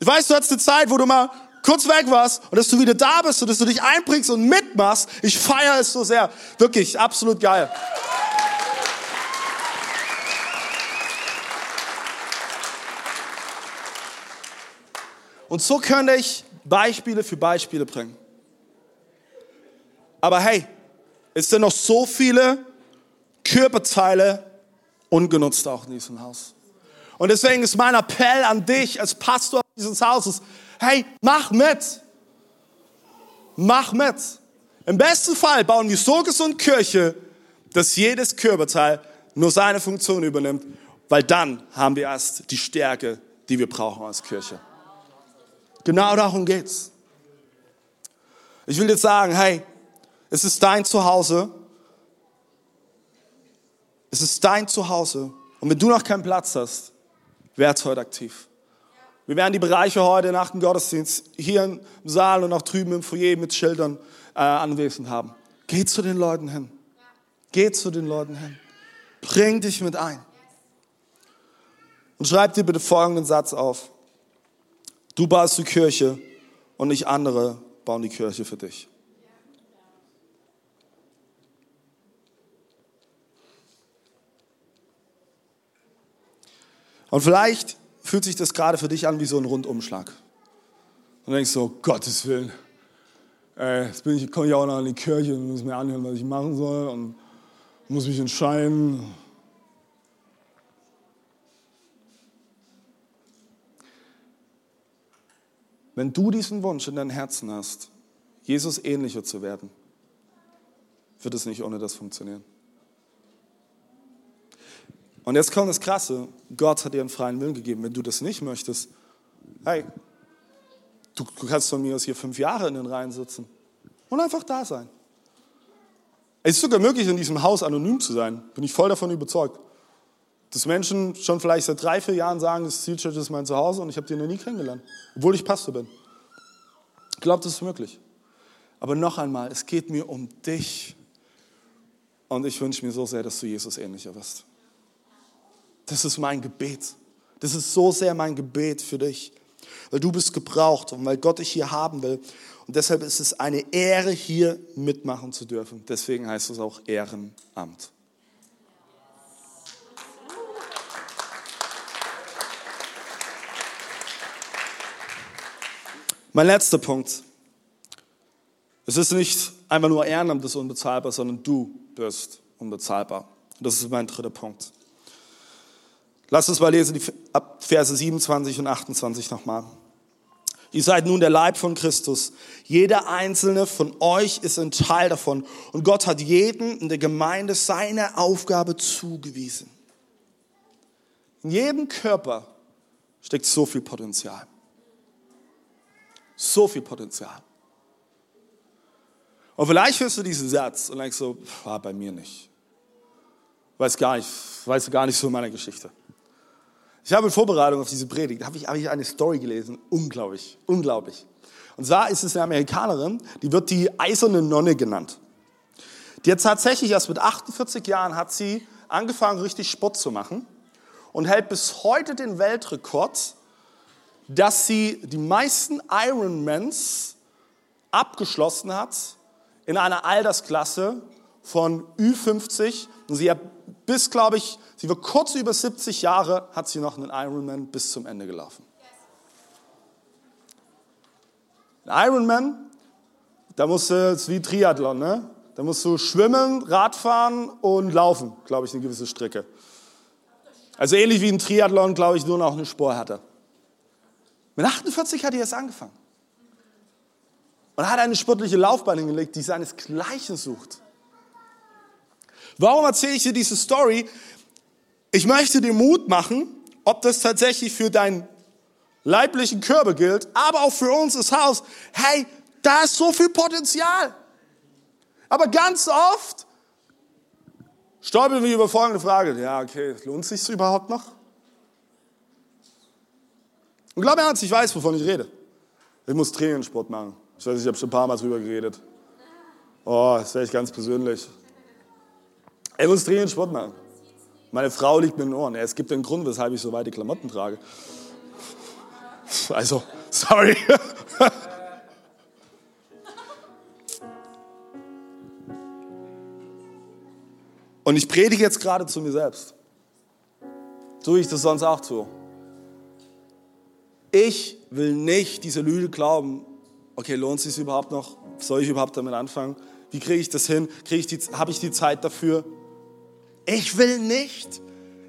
ich weiß, du hattest eine Zeit, wo du mal kurz weg warst und dass du wieder da bist und dass du dich einbringst und mitmachst. Ich feiere es so sehr. Wirklich, absolut geil. Und so könnte ich Beispiele für Beispiele bringen. Aber hey, es sind noch so viele Körperteile ungenutzt auch in diesem Haus. Und deswegen ist mein Appell an dich als Pastor dieses Hauses, hey, mach mit. Mach mit. Im besten Fall bauen wir so gesund Kirche, dass jedes Körperteil nur seine Funktion übernimmt, weil dann haben wir erst die Stärke, die wir brauchen als Kirche. Genau darum geht's. Ich will jetzt sagen, hey, es ist dein Zuhause. Es ist dein Zuhause. Und wenn du noch keinen Platz hast, werd heute aktiv. Wir werden die Bereiche heute nach dem Gottesdienst hier im Saal und auch drüben im Foyer mit Schildern äh, anwesend haben. Geh zu den Leuten hin. Geh zu den Leuten hin. Bring dich mit ein. Und schreib dir bitte folgenden Satz auf. Du baust die Kirche und nicht andere bauen die Kirche für dich. Und vielleicht fühlt sich das gerade für dich an wie so ein Rundumschlag. Und denkst so, Gottes Willen, äh, jetzt komme ich auch noch in die Kirche und muss mir anhören, was ich machen soll und muss mich entscheiden. Wenn du diesen Wunsch in deinem Herzen hast, Jesus ähnlicher zu werden, wird es nicht ohne das funktionieren. Und jetzt kommt das Krasse, Gott hat dir einen freien Willen gegeben. Wenn du das nicht möchtest, hey, du, du kannst von mir aus hier fünf Jahre in den Reihen sitzen und einfach da sein. Es ist sogar möglich, in diesem Haus anonym zu sein. Bin ich voll davon überzeugt. Dass Menschen schon vielleicht seit drei, vier Jahren sagen, das Zielchurch ist mein Zuhause und ich habe die noch nie kennengelernt, obwohl ich Pastor bin. Ich glaube, das ist möglich. Aber noch einmal, es geht mir um dich. Und ich wünsche mir so sehr, dass du Jesus ähnlicher wirst. Das ist mein Gebet. Das ist so sehr mein Gebet für dich, weil du bist gebraucht und weil Gott dich hier haben will. Und deshalb ist es eine Ehre, hier mitmachen zu dürfen. Deswegen heißt es auch Ehrenamt. Mein letzter Punkt. Es ist nicht einfach nur Ehrenamt das ist unbezahlbar, sondern du bist unbezahlbar. Das ist mein dritter Punkt. Lass uns mal lesen, die Verse 27 und 28 nochmal. Ihr seid nun der Leib von Christus. Jeder einzelne von euch ist ein Teil davon. Und Gott hat jedem in der Gemeinde seine Aufgabe zugewiesen. In jedem Körper steckt so viel Potenzial. So viel Potenzial. Und vielleicht hörst du diesen Satz und denkst so, war bei mir nicht. Weiß gar nicht, weißt du gar nicht so meine Geschichte. Ich habe in Vorbereitung auf diese Predigt, habe ich, habe ich eine Story gelesen, unglaublich, unglaublich. Und zwar ist es eine Amerikanerin, die wird die eiserne Nonne genannt. Die hat tatsächlich erst mit 48 Jahren hat sie angefangen, richtig Sport zu machen und hält bis heute den Weltrekord, dass sie die meisten Ironmans abgeschlossen hat in einer Altersklasse von Ü50. Und sie hat bis, glaube ich, Sie war kurz über 70 Jahre, hat sie noch einen Ironman bis zum Ende gelaufen. Ein Ironman, da musst du, das ist wie Triathlon, ne? Da musst du schwimmen, Radfahren und laufen, glaube ich, eine gewisse Strecke. Also ähnlich wie ein Triathlon, glaube ich, nur noch eine Spur Mit 48 hat er erst angefangen. Und hat eine sportliche Laufbahn hingelegt, die seinesgleichen sucht. Warum erzähle ich dir diese Story? Ich möchte dir Mut machen, ob das tatsächlich für deinen leiblichen Körper gilt, aber auch für uns das Haus. Hey, da ist so viel Potenzial. Aber ganz oft stolpern wir über folgende Frage. Ja, okay, lohnt sich überhaupt noch? Und glaub mir ernst, ich weiß, wovon ich rede. Ich muss Trainingssport machen. Ich weiß, ich habe schon ein paar Mal drüber geredet. Oh, das wäre ich ganz persönlich. Ich muss Trainingssport machen. Meine Frau liegt mir in den Ohren. Es gibt einen Grund, weshalb ich so weite Klamotten trage. Also, sorry. Und ich predige jetzt gerade zu mir selbst. So ich das sonst auch tue. Ich will nicht diese Lüge glauben, okay, lohnt es sich überhaupt noch? Soll ich überhaupt damit anfangen? Wie kriege ich das hin? Habe ich die Zeit dafür? Ich will nicht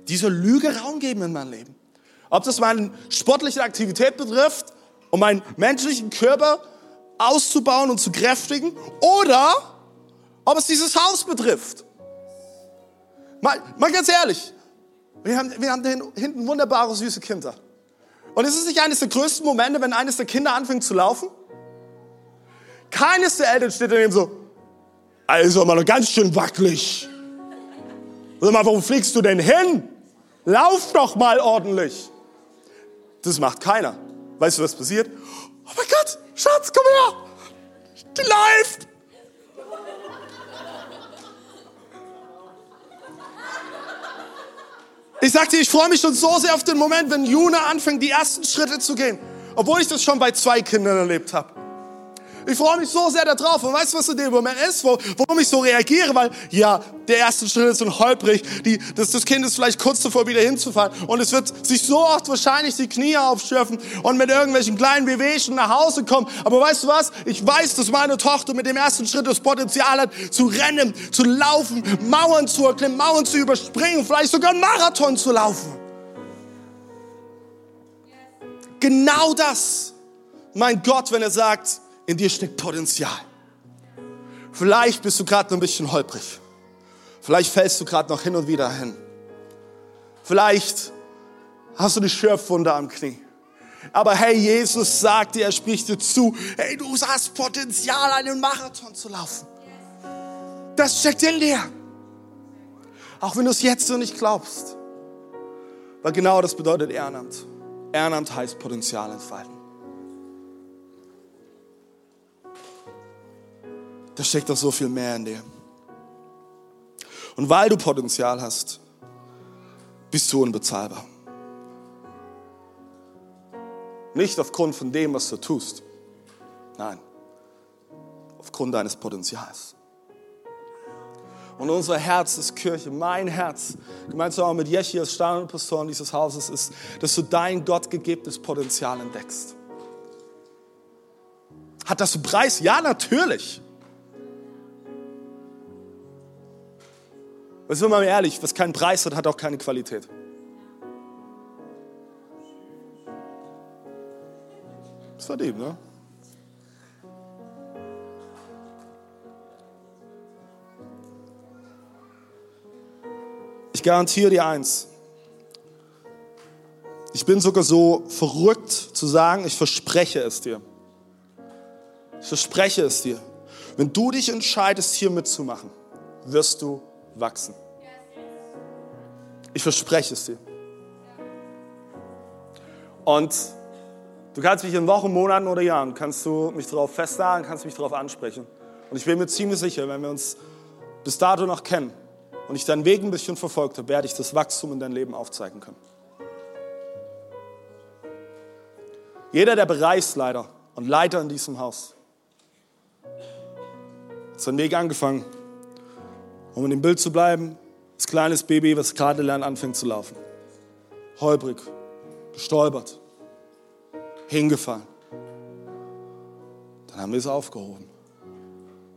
dieser Lüge Raum geben in meinem Leben. Ob das meine sportliche Aktivität betrifft, um meinen menschlichen Körper auszubauen und zu kräftigen, oder ob es dieses Haus betrifft. Mal, mal ganz ehrlich, wir haben, wir haben hinten wunderbare, süße Kinder. Und ist es nicht eines der größten Momente, wenn eines der Kinder anfängt zu laufen? Keines der Eltern steht daneben so, also mal ganz schön wackelig. Sag mal, wo fliegst du denn hin? Lauf doch mal ordentlich. Das macht keiner. Weißt du, was passiert? Oh mein Gott, Schatz, komm her! Die läuft! Ich sag dir, ich freue mich schon so sehr auf den Moment, wenn Juna anfängt, die ersten Schritte zu gehen. Obwohl ich das schon bei zwei Kindern erlebt habe. Ich freue mich so sehr darauf. Und weißt du, was in dem Moment ist, wo, warum ich so reagiere? Weil, ja, der erste Schritt ist ein holprig. Die, das, das Kind ist vielleicht kurz davor, wieder hinzufallen. Und es wird sich so oft wahrscheinlich die Knie aufschürfen und mit irgendwelchen kleinen Bewegungen nach Hause kommen. Aber weißt du was? Ich weiß, dass meine Tochter mit dem ersten Schritt das Potenzial hat, zu rennen, zu laufen, Mauern zu erklimmen, Mauern zu überspringen, vielleicht sogar einen Marathon zu laufen. Genau das, mein Gott, wenn er sagt, in dir steckt Potenzial. Vielleicht bist du gerade noch ein bisschen holprig. Vielleicht fällst du gerade noch hin und wieder hin. Vielleicht hast du eine Schürfwunde am Knie. Aber hey, Jesus sagt dir, er spricht dir zu, hey, du hast Potenzial, einen Marathon zu laufen. Das steckt in dir. Auch wenn du es jetzt noch nicht glaubst. Weil genau das bedeutet Ehrenamt. Ehrenamt heißt Potenzial entfalten. Da steckt doch so viel mehr in dir. Und weil du Potenzial hast, bist du unbezahlbar. Nicht aufgrund von dem, was du tust. Nein, aufgrund deines Potenzials. Und unser Herz ist Kirche, mein Herz, gemeinsam auch mit Jeschi als Standardpastoren dieses Hauses, ist, dass du dein gottgegebenes Potenzial entdeckst. Hat das einen Preis? Ja, natürlich. Und sind wir mal ehrlich, was keinen Preis hat, hat auch keine Qualität. Das dem, ne? Ich garantiere dir eins. Ich bin sogar so verrückt zu sagen, ich verspreche es dir. Ich verspreche es dir. Wenn du dich entscheidest, hier mitzumachen, wirst du wachsen. Ich verspreche es dir. Und du kannst mich in Wochen, Monaten oder Jahren, kannst du mich darauf festnageln, kannst mich darauf ansprechen. Und ich bin mir ziemlich sicher, wenn wir uns bis dato noch kennen und ich deinen Weg ein bisschen verfolgt habe, werde ich das Wachstum in dein Leben aufzeigen können. Jeder der Bereichsleiter und Leiter in diesem Haus hat seinen Weg angefangen um in dem Bild zu bleiben, das kleines Baby, was gerade lernt, anfängt zu laufen. Holprig, gestolpert, hingefallen. Dann haben wir es aufgehoben,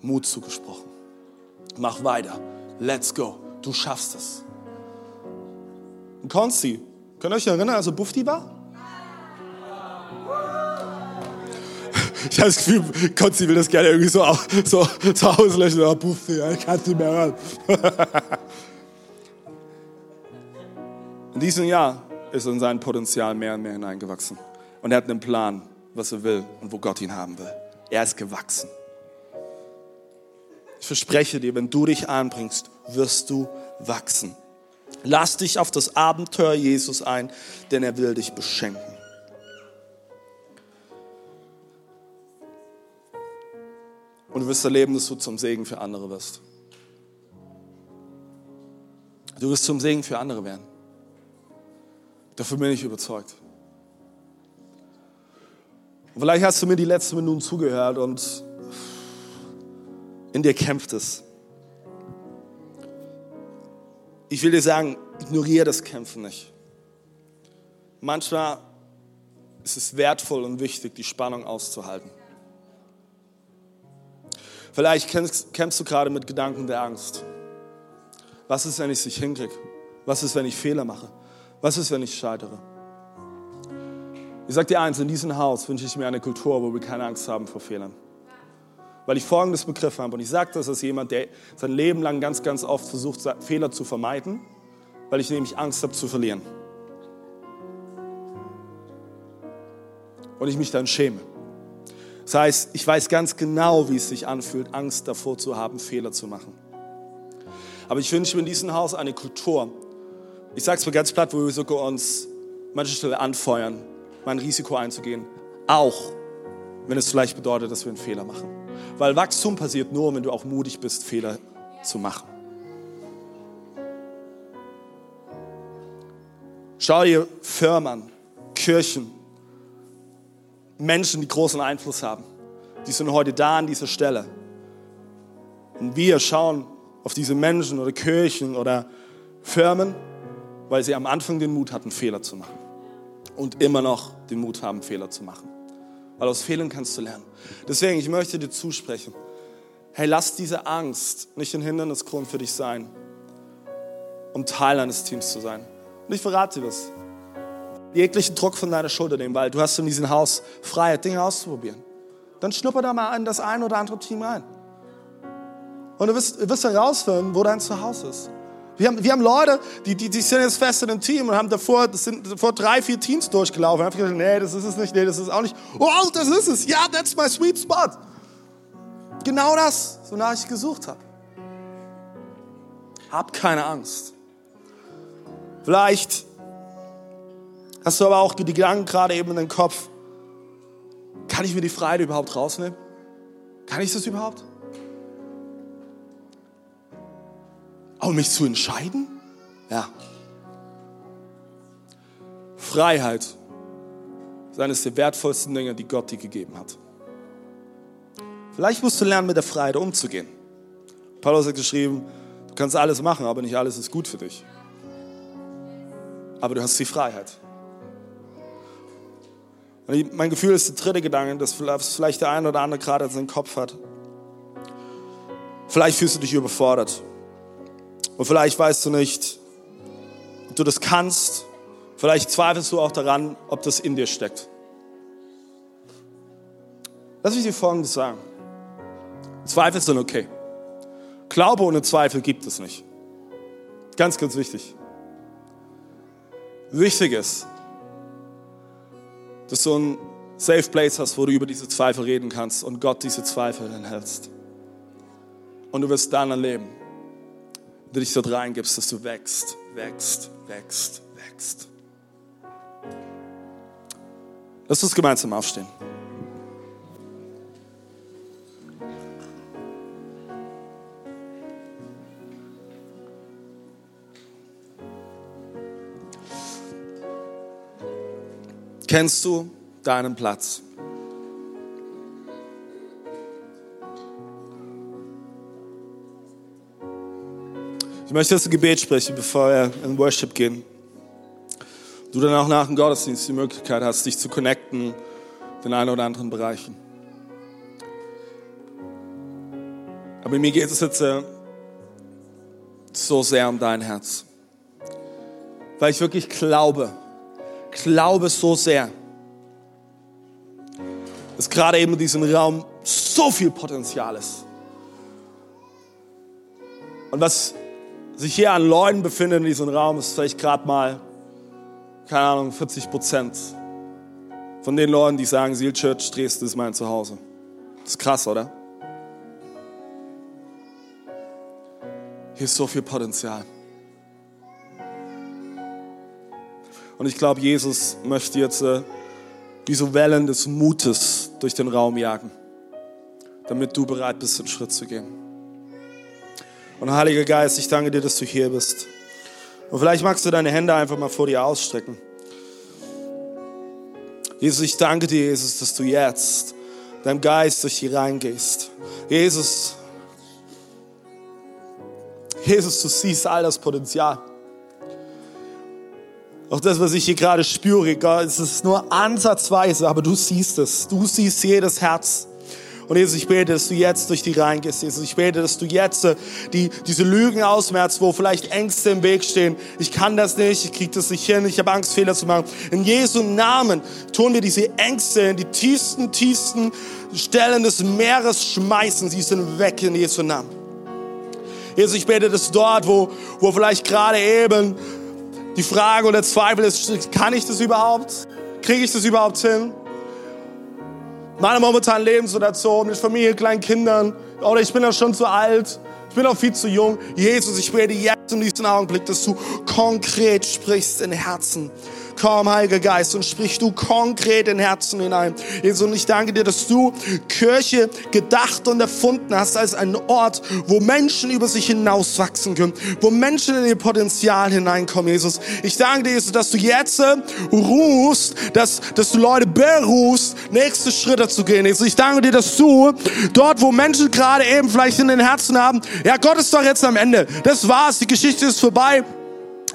Mut zugesprochen. Mach weiter, let's go, du schaffst es. Und Konzi, könnt ihr euch erinnern, als er Bufti war? Ich habe das Gefühl, Konzi will das gerne irgendwie so, so, so auslöschen. Oh, Puff, ich kann nicht mehr hören. In diesem Jahr ist er in sein Potenzial mehr und mehr hineingewachsen. Und er hat einen Plan, was er will und wo Gott ihn haben will. Er ist gewachsen. Ich verspreche dir, wenn du dich anbringst, wirst du wachsen. Lass dich auf das Abenteuer Jesus ein, denn er will dich beschenken. Und du wirst erleben, dass du zum Segen für andere wirst. Du wirst zum Segen für andere werden. Davon bin ich überzeugt. Und vielleicht hast du mir die letzten Minuten zugehört und in dir kämpft es. Ich will dir sagen, ignoriere das Kämpfen nicht. Manchmal ist es wertvoll und wichtig, die Spannung auszuhalten. Vielleicht kämpfst, kämpfst du gerade mit Gedanken der Angst. Was ist, wenn ich es nicht hinkriege? Was ist, wenn ich Fehler mache? Was ist, wenn ich scheitere? Ich sage dir eins, in diesem Haus wünsche ich mir eine Kultur, wo wir keine Angst haben vor Fehlern. Weil ich folgendes begriffen habe, und ich sage das als jemand, der sein Leben lang ganz, ganz oft versucht, Fehler zu vermeiden, weil ich nämlich Angst habe zu verlieren. Und ich mich dann schäme. Das heißt, ich weiß ganz genau, wie es sich anfühlt, Angst davor zu haben, Fehler zu machen. Aber ich wünsche mir in diesem Haus eine Kultur, ich sage es mal ganz platt, wo wir sogar uns manche Stelle anfeuern, mein Risiko einzugehen, auch wenn es vielleicht bedeutet, dass wir einen Fehler machen. Weil Wachstum passiert nur, wenn du auch mutig bist, Fehler zu machen. Schau dir Firmen, Kirchen, Menschen, die großen Einfluss haben. Die sind heute da an dieser Stelle. Und wir schauen auf diese Menschen oder Kirchen oder Firmen, weil sie am Anfang den Mut hatten, Fehler zu machen. Und immer noch den Mut haben, Fehler zu machen. Weil aus Fehlern kannst du lernen. Deswegen, ich möchte dir zusprechen. Hey, lass diese Angst nicht ein Hindernisgrund für dich sein, um Teil eines Teams zu sein. Und ich verrate dir was. Jeglichen Druck von deiner Schulter nehmen, weil du hast in diesem Haus Freiheit, Dinge auszuprobieren. Dann schnupper da mal in das ein oder andere Team rein. Und du wirst, wirst herausfinden, wo dein Zuhause ist. Wir haben, wir haben Leute, die, die, die sind jetzt fest in einem Team und haben davor, das sind vor drei, vier Teams durchgelaufen. Und haben gesagt, nee, das ist es nicht, nee, das ist auch nicht. Oh, das ist es. Ja, that's my sweet spot. Genau das, wonach ich gesucht habe. Hab keine Angst. Vielleicht hast du aber auch die Gedanken gerade eben in deinem Kopf. Kann ich mir die Freiheit überhaupt rausnehmen? Kann ich das überhaupt? Aber mich zu entscheiden? Ja. Freiheit ist eines der wertvollsten Dinge, die Gott dir gegeben hat. Vielleicht musst du lernen, mit der Freiheit umzugehen. Paulus hat geschrieben, du kannst alles machen, aber nicht alles ist gut für dich. Aber du hast die Freiheit. Und mein Gefühl ist der dritte Gedanke, dass vielleicht der eine oder andere gerade in seinem Kopf hat. Vielleicht fühlst du dich überfordert. Und vielleicht weißt du nicht, ob du das kannst. Vielleicht zweifelst du auch daran, ob das in dir steckt. Lass mich dir Folgendes sagen. Zweifel sind okay. Glaube ohne Zweifel gibt es nicht. Ganz, ganz wichtig. Wichtig ist, dass du ein Safe Place hast, wo du über diese Zweifel reden kannst und Gott diese Zweifel enthältst. Und du wirst dann erleben, du dich dort reingibst, dass du wächst, wächst, wächst, wächst. Lass uns gemeinsam aufstehen. Kennst du deinen Platz? Ich möchte jetzt ein Gebet sprechen, bevor wir in Worship gehen. Du dann auch nach dem Gottesdienst die Möglichkeit hast, dich zu connecten in den einen oder anderen Bereichen. Aber mir geht es jetzt äh, so sehr um dein Herz. Weil ich wirklich glaube, glaube so sehr, dass gerade eben in diesem Raum so viel Potenzial ist. Und was sich hier an Leuten befindet in diesem Raum, ist vielleicht gerade mal, keine Ahnung, 40 Prozent von den Leuten, die sagen, Seal Church Dresden ist mein Zuhause. Das ist krass, oder? Hier ist so viel Potenzial. Und ich glaube, Jesus möchte jetzt äh, diese Wellen des Mutes durch den Raum jagen, damit du bereit bist, den Schritt zu gehen. Und Heiliger Geist, ich danke dir, dass du hier bist. Und vielleicht magst du deine Hände einfach mal vor dir ausstrecken. Jesus, ich danke dir, Jesus, dass du jetzt deinem Geist durch hier reingehst. Jesus, Jesus, du siehst all das Potenzial. Auch das, was ich hier gerade spüre, Gott, es ist nur ansatzweise, aber du siehst es. Du siehst jedes Herz. Und Jesus, ich bete, dass du jetzt durch die Reihen gehst. Jesus, ich bete, dass du jetzt äh, die, diese Lügen ausmerzt, wo vielleicht Ängste im Weg stehen. Ich kann das nicht, ich kriege das nicht hin, ich habe Angst, Fehler zu machen. In Jesu Namen tun wir diese Ängste in die tiefsten, tiefsten Stellen des Meeres schmeißen. Sie sind weg in Jesu Namen. Jesus, ich bete, dass dort, wo, wo vielleicht gerade eben die Frage oder Zweifel ist, kann ich das überhaupt? Kriege ich das überhaupt hin? Meine momentanen Lebenssituation mit Familie, kleinen Kindern, oder ich bin ja schon zu alt, ich bin auch viel zu jung. Jesus, ich bete jetzt in diesem Augenblick, dass du konkret sprichst in Herzen. Komm, Heiliger Geist, und sprich du konkret in Herzen hinein. Jesus, und ich danke dir, dass du Kirche gedacht und erfunden hast als einen Ort, wo Menschen über sich hinauswachsen können, wo Menschen in ihr Potenzial hineinkommen, Jesus. Ich danke dir, Jesus, dass du jetzt rufst, dass, dass du Leute berufst, nächste Schritte zu gehen, Jesus. Ich danke dir, dass du dort, wo Menschen gerade eben vielleicht in den Herzen haben, ja, Gott ist doch jetzt am Ende. Das war's, die Geschichte ist vorbei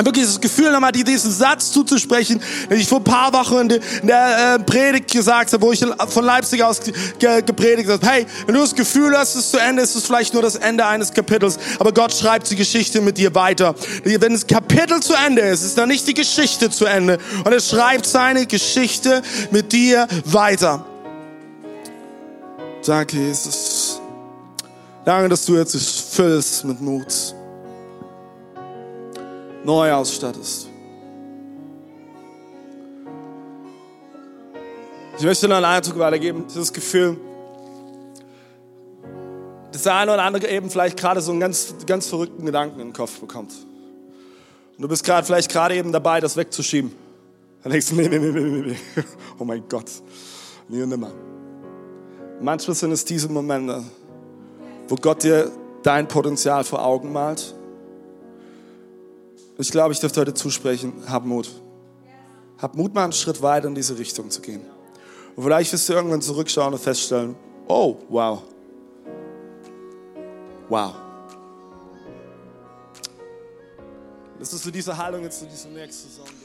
wirklich das Gefühl, nochmal diesen Satz zuzusprechen, den ich vor ein paar Wochen in der, äh, Predigt gesagt habe, wo ich von Leipzig aus gepredigt habe. Hey, wenn du das Gefühl hast, es ist zu Ende, ist es vielleicht nur das Ende eines Kapitels, aber Gott schreibt die Geschichte mit dir weiter. Wenn das Kapitel zu Ende ist, ist dann nicht die Geschichte zu Ende und er schreibt seine Geschichte mit dir weiter. Danke, Jesus. Danke, dass du jetzt füllst mit Mut neu ausstattest. Ich möchte noch einen Eindruck weitergeben, dieses Gefühl, dass der eine oder andere eben vielleicht gerade so einen ganz, ganz verrückten Gedanken in den Kopf bekommt. Und du bist gerade vielleicht gerade eben dabei, das wegzuschieben. Dann denkst du, nee, nee, nee, nee, nee. Oh mein Gott, nie und nimmer. Manchmal sind es diese Momente, wo Gott dir dein Potenzial vor Augen malt ich glaube, ich dürfte heute zusprechen, hab Mut. Hab Mut, mal einen Schritt weiter in diese Richtung zu gehen. Und vielleicht wirst du irgendwann zurückschauen und feststellen, oh, wow. Wow. Lass uns zu dieser Haltung jetzt zu diesem nächsten Song gehen.